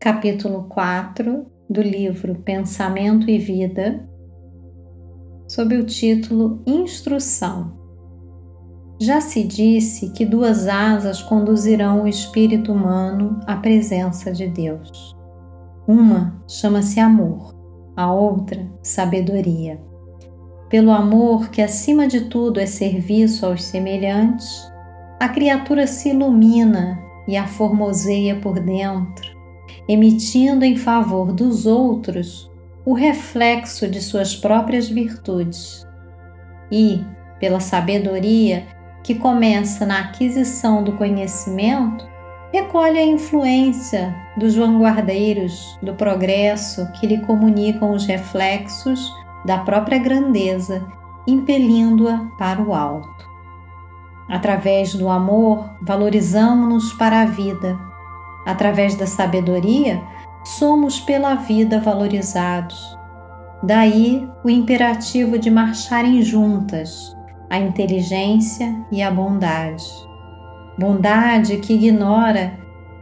capítulo 4 do livro Pensamento e Vida, sob o título Instrução. Já se disse que duas asas conduzirão o espírito humano à presença de Deus. Uma chama-se amor, a outra, sabedoria. Pelo amor, que acima de tudo é serviço aos semelhantes, a criatura se ilumina e a formoseia por dentro emitindo em favor dos outros o reflexo de suas próprias virtudes. E, pela sabedoria que começa na aquisição do conhecimento, recolhe a influência dos vanguardeiros do progresso que lhe comunicam os reflexos da própria grandeza, impelindo-a para o alto. Através do amor, valorizamos-nos para a vida Através da sabedoria, somos pela vida valorizados. Daí o imperativo de marcharem juntas a inteligência e a bondade. Bondade que ignora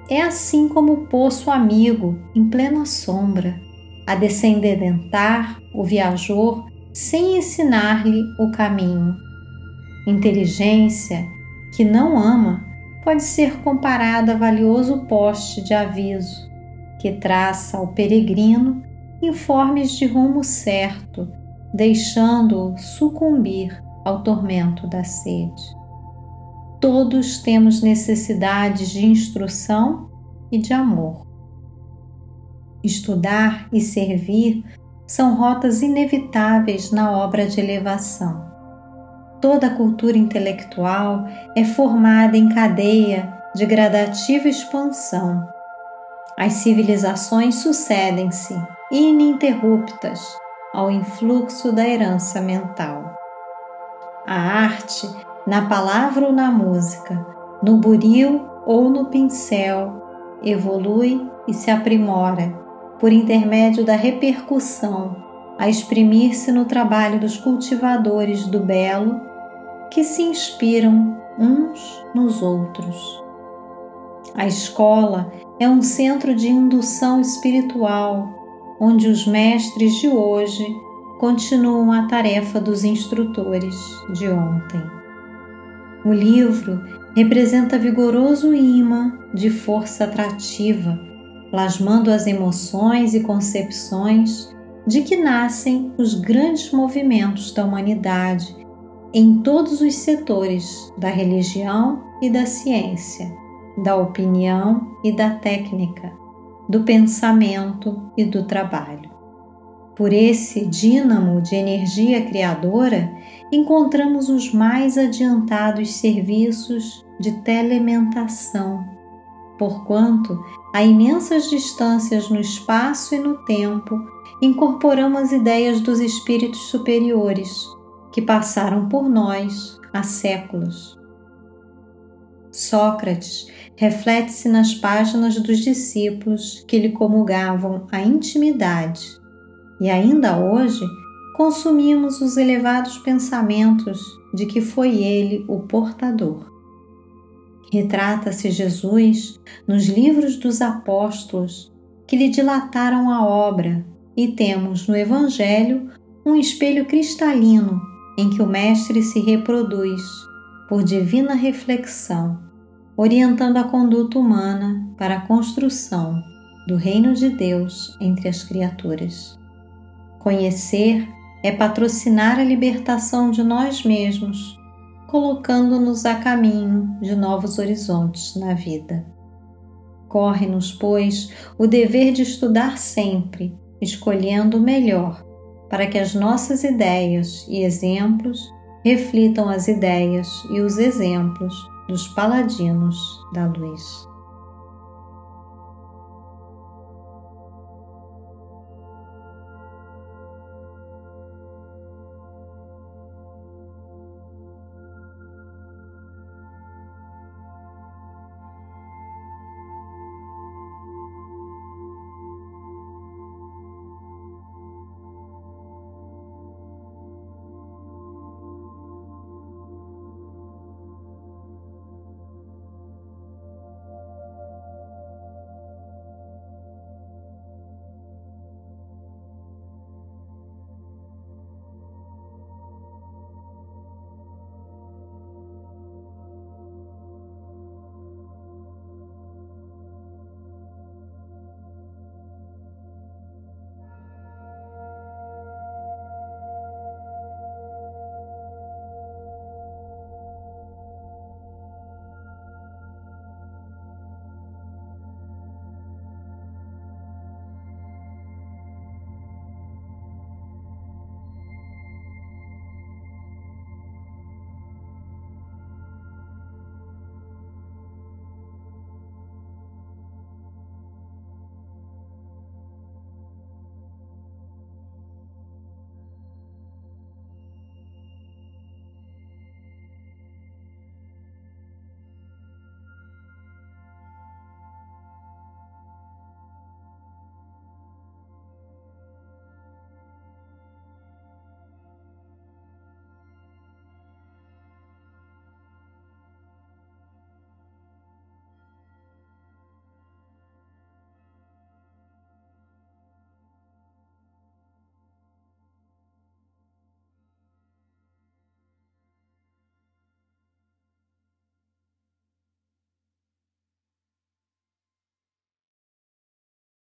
é assim como o poço amigo em plena sombra, a descendentar o viajor sem ensinar-lhe o caminho. Inteligência que não ama pode ser comparada a valioso poste de aviso que traça ao peregrino informes de rumo certo, deixando-o sucumbir ao tormento da sede. Todos temos necessidades de instrução e de amor. Estudar e servir são rotas inevitáveis na obra de elevação. Toda a cultura intelectual é formada em cadeia de gradativa expansão. As civilizações sucedem-se, ininterruptas, ao influxo da herança mental. A arte, na palavra ou na música, no buril ou no pincel, evolui e se aprimora por intermédio da repercussão, a exprimir-se no trabalho dos cultivadores do belo que se inspiram uns nos outros. A escola é um centro de indução espiritual, onde os mestres de hoje continuam a tarefa dos instrutores de ontem. O livro representa vigoroso imã de força atrativa, plasmando as emoções e concepções de que nascem os grandes movimentos da humanidade em todos os setores da religião e da ciência, da opinião e da técnica, do pensamento e do trabalho. Por esse dínamo de energia criadora, encontramos os mais adiantados serviços de telementação, porquanto, a imensas distâncias no espaço e no tempo, incorporamos ideias dos espíritos superiores que passaram por nós há séculos. Sócrates reflete-se nas páginas dos discípulos que lhe comulgavam a intimidade, e ainda hoje consumimos os elevados pensamentos de que foi ele o portador. Retrata-se Jesus nos livros dos apóstolos que lhe dilataram a obra, e temos no Evangelho um espelho cristalino em que o Mestre se reproduz por divina reflexão, orientando a conduta humana para a construção do reino de Deus entre as criaturas. Conhecer é patrocinar a libertação de nós mesmos, colocando-nos a caminho de novos horizontes na vida. Corre-nos, pois, o dever de estudar sempre, escolhendo o melhor para que as nossas ideias e exemplos reflitam as ideias e os exemplos dos paladinos da luz.